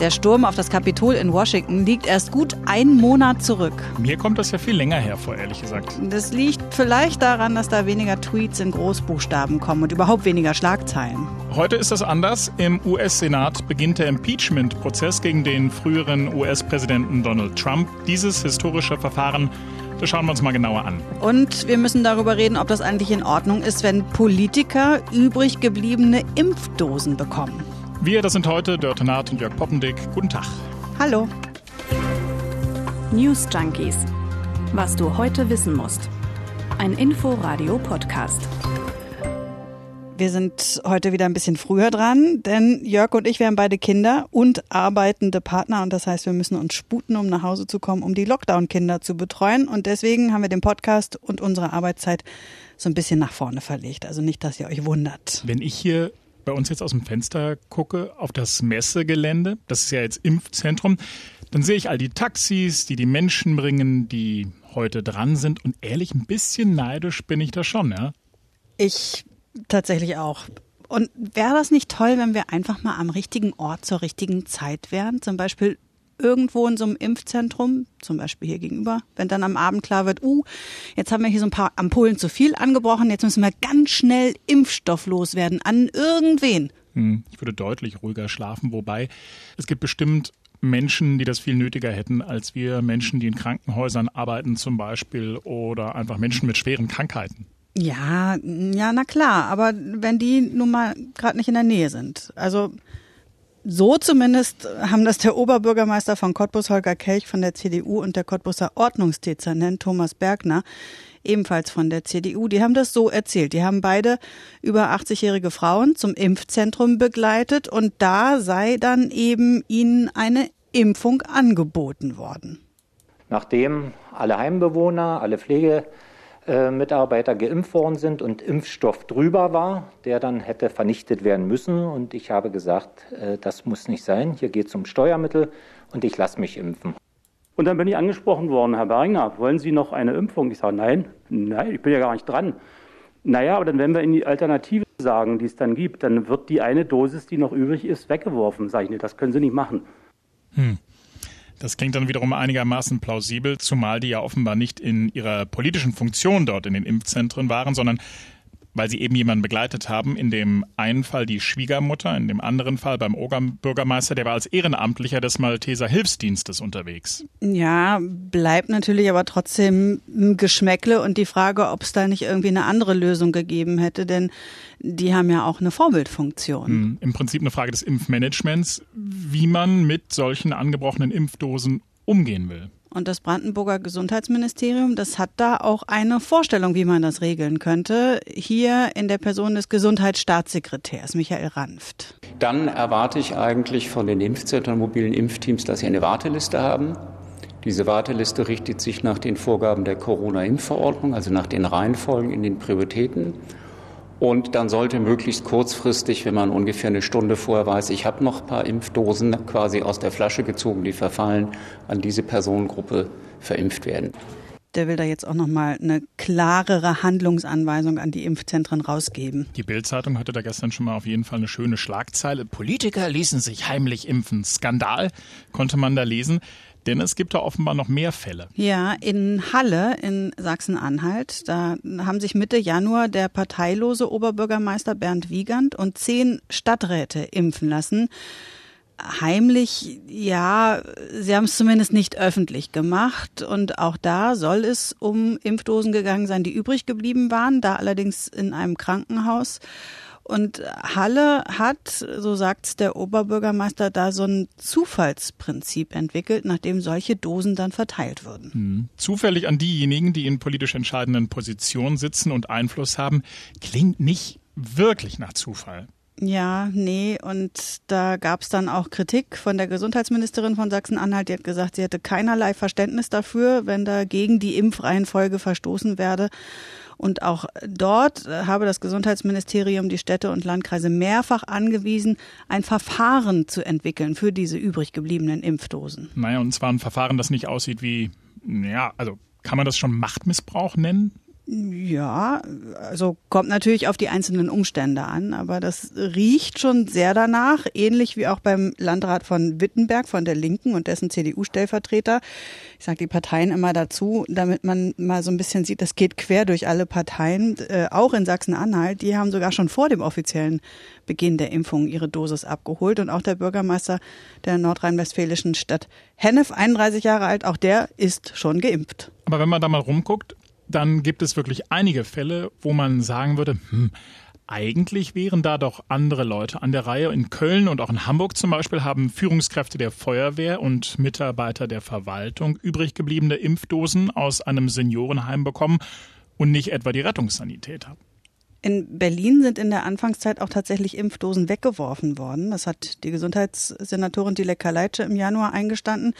Der Sturm auf das Kapitol in Washington liegt erst gut einen Monat zurück. Mir kommt das ja viel länger hervor, ehrlich gesagt. Das liegt vielleicht daran, dass da weniger Tweets in Großbuchstaben kommen und überhaupt weniger Schlagzeilen. Heute ist das anders. Im US-Senat beginnt der Impeachment-Prozess gegen den früheren US-Präsidenten Donald Trump. Dieses historische Verfahren das schauen wir uns mal genauer an. Und wir müssen darüber reden, ob das eigentlich in Ordnung ist, wenn Politiker übrig gebliebene Impfdosen bekommen. Wir, das sind heute Dörte Naht und Jörg Poppendick. Guten Tag. Hallo. News Junkies. Was du heute wissen musst. Ein Info-Radio-Podcast. Wir sind heute wieder ein bisschen früher dran, denn Jörg und ich, wir haben beide Kinder und arbeitende Partner und das heißt, wir müssen uns sputen, um nach Hause zu kommen, um die Lockdown-Kinder zu betreuen und deswegen haben wir den Podcast und unsere Arbeitszeit so ein bisschen nach vorne verlegt. Also nicht, dass ihr euch wundert. Wenn ich hier bei uns jetzt aus dem Fenster gucke auf das Messegelände, das ist ja jetzt Impfzentrum, dann sehe ich all die Taxis, die die Menschen bringen, die heute dran sind und ehrlich ein bisschen neidisch bin ich da schon, ja. Ich tatsächlich auch. Und wäre das nicht toll, wenn wir einfach mal am richtigen Ort zur richtigen Zeit wären? Zum Beispiel irgendwo in so einem Impfzentrum, zum Beispiel hier gegenüber, wenn dann am Abend klar wird, uh, jetzt haben wir hier so ein paar Ampullen zu viel angebrochen, jetzt müssen wir ganz schnell Impfstoff loswerden an irgendwen. Hm, ich würde deutlich ruhiger schlafen, wobei es gibt bestimmt Menschen, die das viel nötiger hätten als wir Menschen, die in Krankenhäusern arbeiten zum Beispiel oder einfach Menschen mit schweren Krankheiten. Ja, ja, na klar, aber wenn die nun mal gerade nicht in der Nähe sind. Also so zumindest haben das der Oberbürgermeister von Cottbus, Holger Kelch von der CDU und der Cottbuser Ordnungsdezernent Thomas Bergner, ebenfalls von der CDU, die haben das so erzählt. Die haben beide über 80-jährige Frauen zum Impfzentrum begleitet und da sei dann eben ihnen eine Impfung angeboten worden. Nachdem alle Heimbewohner, alle Pflege Mitarbeiter geimpft worden sind und Impfstoff drüber war, der dann hätte vernichtet werden müssen. Und ich habe gesagt, äh, das muss nicht sein. Hier geht es um Steuermittel und ich lasse mich impfen. Und dann bin ich angesprochen worden, Herr Beringer, wollen Sie noch eine Impfung? Ich sage, nein, nein, ich bin ja gar nicht dran. Naja, aber dann, wenn wir in die Alternative sagen, die es dann gibt, dann wird die eine Dosis, die noch übrig ist, weggeworfen. Sage ich, nee, das können Sie nicht machen. Hm. Das klingt dann wiederum einigermaßen plausibel, zumal die ja offenbar nicht in ihrer politischen Funktion dort in den Impfzentren waren, sondern weil sie eben jemanden begleitet haben. In dem einen Fall die Schwiegermutter, in dem anderen Fall beim Bürgermeister, der war als Ehrenamtlicher des Malteser Hilfsdienstes unterwegs. Ja, bleibt natürlich aber trotzdem ein Geschmäckle und die Frage, ob es da nicht irgendwie eine andere Lösung gegeben hätte, denn die haben ja auch eine Vorbildfunktion. Hm, Im Prinzip eine Frage des Impfmanagements, wie man mit solchen angebrochenen Impfdosen umgehen will. Und das Brandenburger Gesundheitsministerium, das hat da auch eine Vorstellung, wie man das regeln könnte. Hier in der Person des Gesundheitsstaatssekretärs Michael Ranft. Dann erwarte ich eigentlich von den Impfzentren mobilen Impfteams, dass sie eine Warteliste haben. Diese Warteliste richtet sich nach den Vorgaben der Corona-Impfverordnung, also nach den Reihenfolgen in den Prioritäten. Und dann sollte möglichst kurzfristig, wenn man ungefähr eine Stunde vorher weiß, ich habe noch ein paar Impfdosen quasi aus der Flasche gezogen, die verfallen, an diese Personengruppe verimpft werden. Der will da jetzt auch noch mal eine klarere Handlungsanweisung an die Impfzentren rausgeben. Die Bild-Zeitung hatte da gestern schon mal auf jeden Fall eine schöne Schlagzeile. Politiker ließen sich heimlich impfen. Skandal konnte man da lesen. Denn es gibt da offenbar noch mehr Fälle. Ja, in Halle in Sachsen-Anhalt, da haben sich Mitte Januar der parteilose Oberbürgermeister Bernd Wiegand und zehn Stadträte impfen lassen. Heimlich, ja, sie haben es zumindest nicht öffentlich gemacht. Und auch da soll es um Impfdosen gegangen sein, die übrig geblieben waren, da allerdings in einem Krankenhaus. Und Halle hat, so sagt der Oberbürgermeister, da so ein Zufallsprinzip entwickelt, nachdem solche Dosen dann verteilt würden. Hm. Zufällig an diejenigen, die in politisch entscheidenden Positionen sitzen und Einfluss haben, klingt nicht wirklich nach Zufall. Ja, nee, und da gab es dann auch Kritik von der Gesundheitsministerin von Sachsen-Anhalt. Die hat gesagt, sie hätte keinerlei Verständnis dafür, wenn da gegen die Impfreihenfolge verstoßen werde. Und auch dort äh, habe das Gesundheitsministerium die Städte und Landkreise mehrfach angewiesen, ein Verfahren zu entwickeln für diese übrig gebliebenen Impfdosen. Naja, und zwar ein Verfahren, das nicht aussieht wie, ja, also kann man das schon Machtmissbrauch nennen? Ja, also kommt natürlich auf die einzelnen Umstände an, aber das riecht schon sehr danach, ähnlich wie auch beim Landrat von Wittenberg von der Linken und dessen CDU-Stellvertreter. Ich sage die Parteien immer dazu, damit man mal so ein bisschen sieht, das geht quer durch alle Parteien, äh, auch in Sachsen-Anhalt. Die haben sogar schon vor dem offiziellen Beginn der Impfung ihre Dosis abgeholt und auch der Bürgermeister der nordrhein-westfälischen Stadt Hennef, 31 Jahre alt, auch der ist schon geimpft. Aber wenn man da mal rumguckt, dann gibt es wirklich einige Fälle, wo man sagen würde, hm, eigentlich wären da doch andere Leute an der Reihe. In Köln und auch in Hamburg zum Beispiel haben Führungskräfte der Feuerwehr und Mitarbeiter der Verwaltung übrig gebliebene Impfdosen aus einem Seniorenheim bekommen und nicht etwa die Rettungssanitäter. In Berlin sind in der Anfangszeit auch tatsächlich Impfdosen weggeworfen worden. Das hat die Gesundheitssenatorin Dilek Kaleitsche im Januar eingestanden.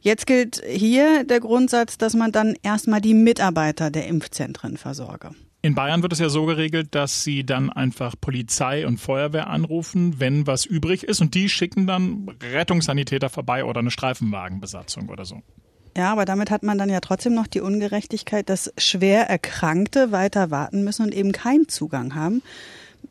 Jetzt gilt hier der Grundsatz, dass man dann erstmal die Mitarbeiter der Impfzentren versorge. In Bayern wird es ja so geregelt, dass sie dann einfach Polizei und Feuerwehr anrufen, wenn was übrig ist, und die schicken dann Rettungssanitäter vorbei oder eine Streifenwagenbesatzung oder so. Ja, aber damit hat man dann ja trotzdem noch die Ungerechtigkeit, dass schwer Erkrankte weiter warten müssen und eben keinen Zugang haben.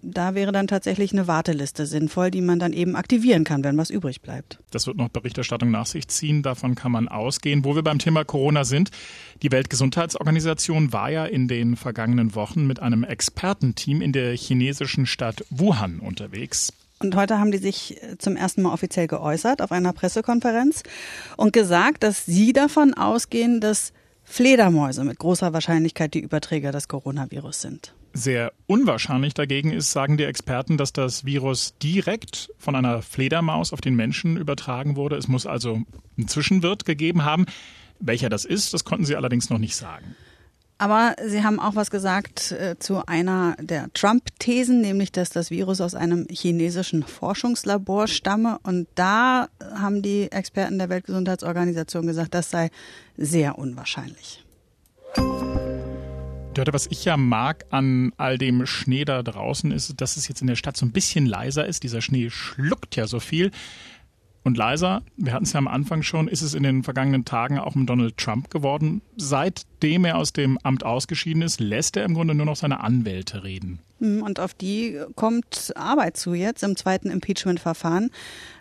Da wäre dann tatsächlich eine Warteliste sinnvoll, die man dann eben aktivieren kann, wenn was übrig bleibt. Das wird noch Berichterstattung nach sich ziehen. Davon kann man ausgehen. Wo wir beim Thema Corona sind, die Weltgesundheitsorganisation war ja in den vergangenen Wochen mit einem Expertenteam in der chinesischen Stadt Wuhan unterwegs. Und heute haben die sich äh, zum ersten Mal offiziell geäußert auf einer Pressekonferenz und gesagt, dass sie davon ausgehen, dass Fledermäuse mit großer Wahrscheinlichkeit die Überträger des Coronavirus sind. Sehr unwahrscheinlich dagegen ist, sagen die Experten, dass das Virus direkt von einer Fledermaus auf den Menschen übertragen wurde. Es muss also einen Zwischenwirt gegeben haben. Welcher das ist, das konnten sie allerdings noch nicht sagen. Aber Sie haben auch was gesagt äh, zu einer der Trump-Thesen, nämlich dass das Virus aus einem chinesischen Forschungslabor stamme. Und da haben die Experten der Weltgesundheitsorganisation gesagt, das sei sehr unwahrscheinlich. Dörte, was ich ja mag an all dem Schnee da draußen ist, dass es jetzt in der Stadt so ein bisschen leiser ist. Dieser Schnee schluckt ja so viel und leiser. Wir hatten es ja am Anfang schon, ist es in den vergangenen Tagen auch um Donald Trump geworden. Seitdem er aus dem Amt ausgeschieden ist, lässt er im Grunde nur noch seine Anwälte reden. Hm, und auf die kommt Arbeit zu jetzt im zweiten Impeachment-Verfahren.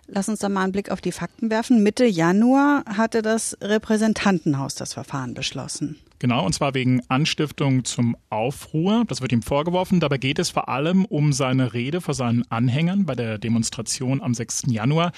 Lass uns da mal einen Blick auf die Fakten werfen. Mitte Januar hatte das Repräsentantenhaus das Verfahren beschlossen. Genau, und zwar wegen Anstiftung zum Aufruhr. Das wird ihm vorgeworfen. Dabei geht es vor allem um seine Rede vor seinen Anhängern bei der Demonstration am 6. Januar.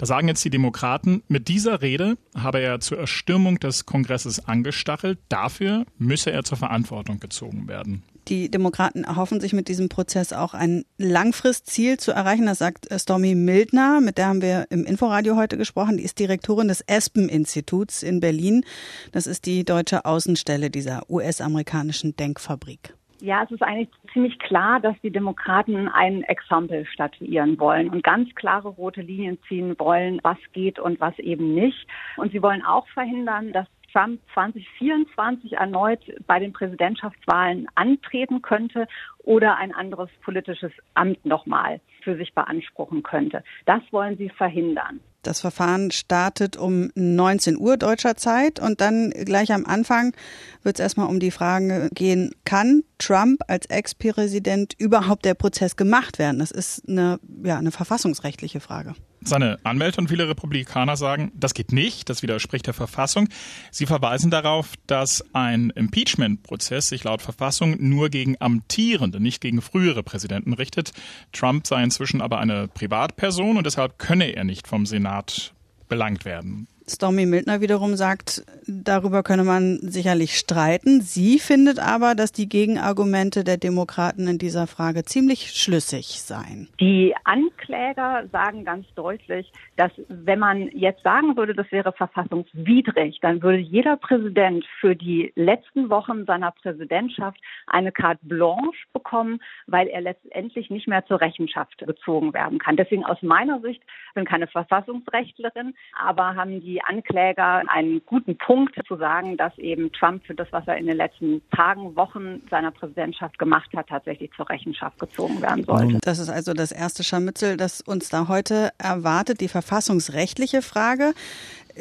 Da sagen jetzt die Demokraten, mit dieser Rede habe er zur Erstürmung des Kongresses angestachelt. Dafür müsse er zur Verantwortung gezogen werden. Die Demokraten erhoffen sich mit diesem Prozess auch ein Langfristziel zu erreichen. Das sagt Stormy Mildner, mit der haben wir im Inforadio heute gesprochen. Die ist Direktorin des Espen-Instituts in Berlin. Das ist die deutsche Außenstelle dieser US-amerikanischen Denkfabrik. Ja, es ist eigentlich ziemlich klar, dass die Demokraten ein Exempel statuieren wollen und ganz klare rote Linien ziehen wollen, was geht und was eben nicht. Und sie wollen auch verhindern, dass Trump 2024 erneut bei den Präsidentschaftswahlen antreten könnte oder ein anderes politisches Amt nochmal für sich beanspruchen könnte. Das wollen sie verhindern. Das Verfahren startet um 19 Uhr deutscher Zeit und dann gleich am Anfang wird es erstmal um die Frage gehen, kann Trump als Ex-Präsident überhaupt der Prozess gemacht werden? Das ist eine, ja, eine verfassungsrechtliche Frage. Seine Anwälte und viele Republikaner sagen, das geht nicht, das widerspricht der Verfassung. Sie verweisen darauf, dass ein Impeachment-Prozess sich laut Verfassung nur gegen amtierende, nicht gegen frühere Präsidenten richtet. Trump sei inzwischen aber eine Privatperson und deshalb könne er nicht vom Senat belangt werden. Stormy Mildner wiederum sagt, darüber könne man sicherlich streiten. Sie findet aber, dass die Gegenargumente der Demokraten in dieser Frage ziemlich schlüssig seien. Die Ankläger sagen ganz deutlich, dass wenn man jetzt sagen würde, das wäre verfassungswidrig, dann würde jeder Präsident für die letzten Wochen seiner Präsidentschaft eine Carte Blanche bekommen, weil er letztendlich nicht mehr zur Rechenschaft gezogen werden kann. Deswegen aus meiner Sicht bin keine Verfassungsrechtlerin, aber haben die Ankläger einen guten Punkt zu sagen, dass eben Trump für das, was er in den letzten Tagen, Wochen seiner Präsidentschaft gemacht hat, tatsächlich zur Rechenschaft gezogen werden sollte. Das ist also das erste Scharmützel, das uns da heute erwartet, die verfassungsrechtliche Frage.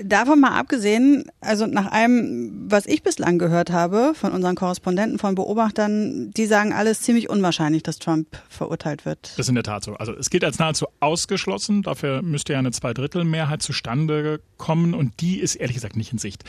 Davon mal abgesehen, also nach allem, was ich bislang gehört habe von unseren Korrespondenten, von Beobachtern, die sagen alles ziemlich unwahrscheinlich, dass Trump verurteilt wird. Das ist in der Tat so. Also es gilt als nahezu ausgeschlossen. Dafür müsste ja eine Zweidrittelmehrheit zustande kommen und die ist ehrlich gesagt nicht in Sicht.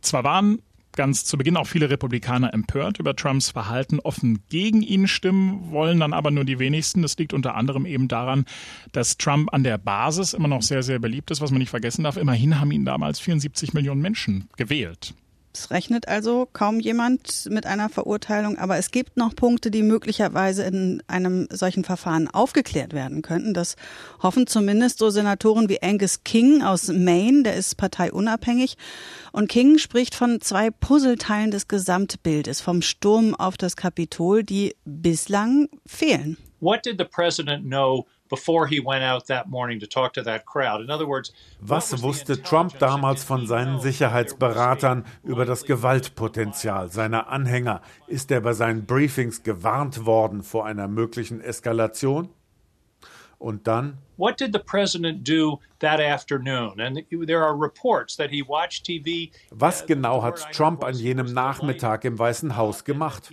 Zwar waren ganz zu Beginn auch viele Republikaner empört über Trumps Verhalten, offen gegen ihn stimmen, wollen dann aber nur die wenigsten. Das liegt unter anderem eben daran, dass Trump an der Basis immer noch sehr, sehr beliebt ist, was man nicht vergessen darf. Immerhin haben ihn damals 74 Millionen Menschen gewählt. Es rechnet also kaum jemand mit einer Verurteilung, aber es gibt noch Punkte, die möglicherweise in einem solchen Verfahren aufgeklärt werden könnten. Das hoffen zumindest so Senatoren wie Angus King aus Maine, der ist parteiunabhängig. Und King spricht von zwei Puzzleteilen des Gesamtbildes vom Sturm auf das Kapitol, die bislang fehlen. What did the president know was wusste Trump damals von seinen Sicherheitsberatern über das Gewaltpotenzial seiner Anhänger? Ist er bei seinen Briefings gewarnt worden vor einer möglichen Eskalation? Und dann? What did the president do that afternoon? And there are reports that he watched TV. Was genau hat Trump an jenem Nachmittag im Weißen Haus gemacht?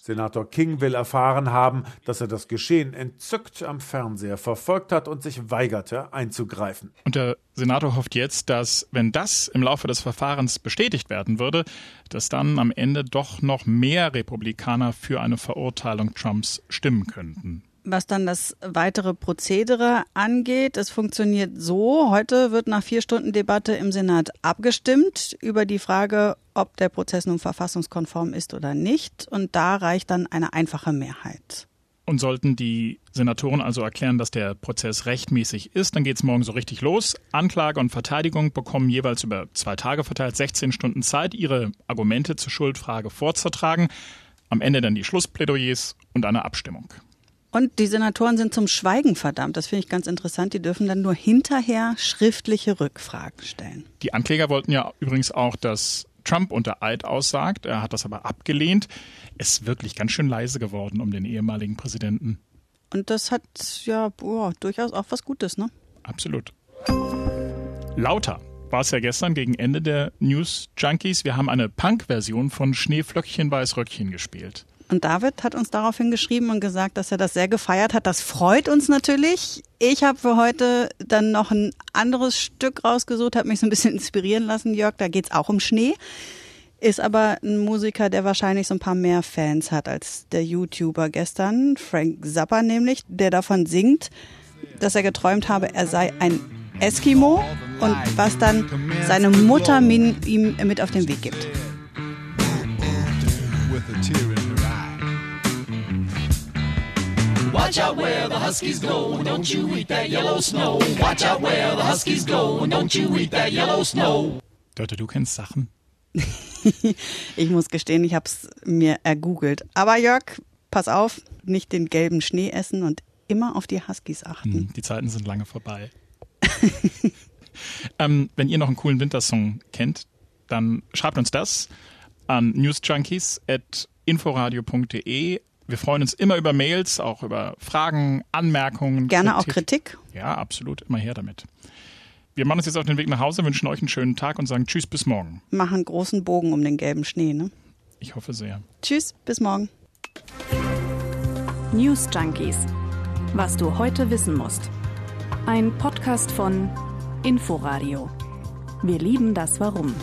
Senator King will erfahren haben, dass er das Geschehen entzückt am Fernseher verfolgt hat und sich weigerte einzugreifen. Und der Senator hofft jetzt, dass, wenn das im Laufe des Verfahrens bestätigt werden würde, dass dann am Ende doch noch mehr Republikaner für eine Verurteilung Trumps stimmen könnten was dann das weitere Prozedere angeht. Es funktioniert so. Heute wird nach vier Stunden Debatte im Senat abgestimmt über die Frage, ob der Prozess nun verfassungskonform ist oder nicht. Und da reicht dann eine einfache Mehrheit. Und sollten die Senatoren also erklären, dass der Prozess rechtmäßig ist, dann geht es morgen so richtig los. Anklage und Verteidigung bekommen jeweils über zwei Tage verteilt 16 Stunden Zeit, ihre Argumente zur Schuldfrage vorzutragen. Am Ende dann die Schlussplädoyers und eine Abstimmung. Und die Senatoren sind zum Schweigen verdammt. Das finde ich ganz interessant. Die dürfen dann nur hinterher schriftliche Rückfragen stellen. Die Ankläger wollten ja übrigens auch, dass Trump unter Eid aussagt. Er hat das aber abgelehnt. Es ist wirklich ganz schön leise geworden um den ehemaligen Präsidenten. Und das hat ja boah, durchaus auch was Gutes, ne? Absolut. Lauter war es ja gestern gegen Ende der News Junkies. Wir haben eine Punk-Version von Schneeflöckchen Weiß Röckchen gespielt. Und David hat uns daraufhin geschrieben und gesagt, dass er das sehr gefeiert hat. Das freut uns natürlich. Ich habe für heute dann noch ein anderes Stück rausgesucht, habe mich so ein bisschen inspirieren lassen, Jörg. Da geht es auch um Schnee. Ist aber ein Musiker, der wahrscheinlich so ein paar mehr Fans hat als der YouTuber gestern, Frank Zappa nämlich, der davon singt, dass er geträumt habe, er sei ein Eskimo und was dann seine Mutter ihm mit auf den Weg gibt. Watch out where the Huskies go, and don't you eat that yellow snow. Watch out where the Huskies go, and don't you eat that yellow snow. Dörte, du kennst Sachen. ich muss gestehen, ich habe es mir ergoogelt. Aber Jörg, pass auf, nicht den gelben Schnee essen und immer auf die Huskies achten. Hm, die Zeiten sind lange vorbei. ähm, wenn ihr noch einen coolen Wintersong kennt, dann schreibt uns das an newsjunkies.inforadio.de wir freuen uns immer über Mails, auch über Fragen, Anmerkungen. Gerne Kritik. auch Kritik. Ja, absolut. Immer her damit. Wir machen uns jetzt auf den Weg nach Hause, wünschen euch einen schönen Tag und sagen Tschüss bis morgen. Machen großen Bogen um den gelben Schnee, ne? Ich hoffe sehr. Tschüss, bis morgen. News Junkies. Was du heute wissen musst. Ein Podcast von Inforadio. Wir lieben das Warum.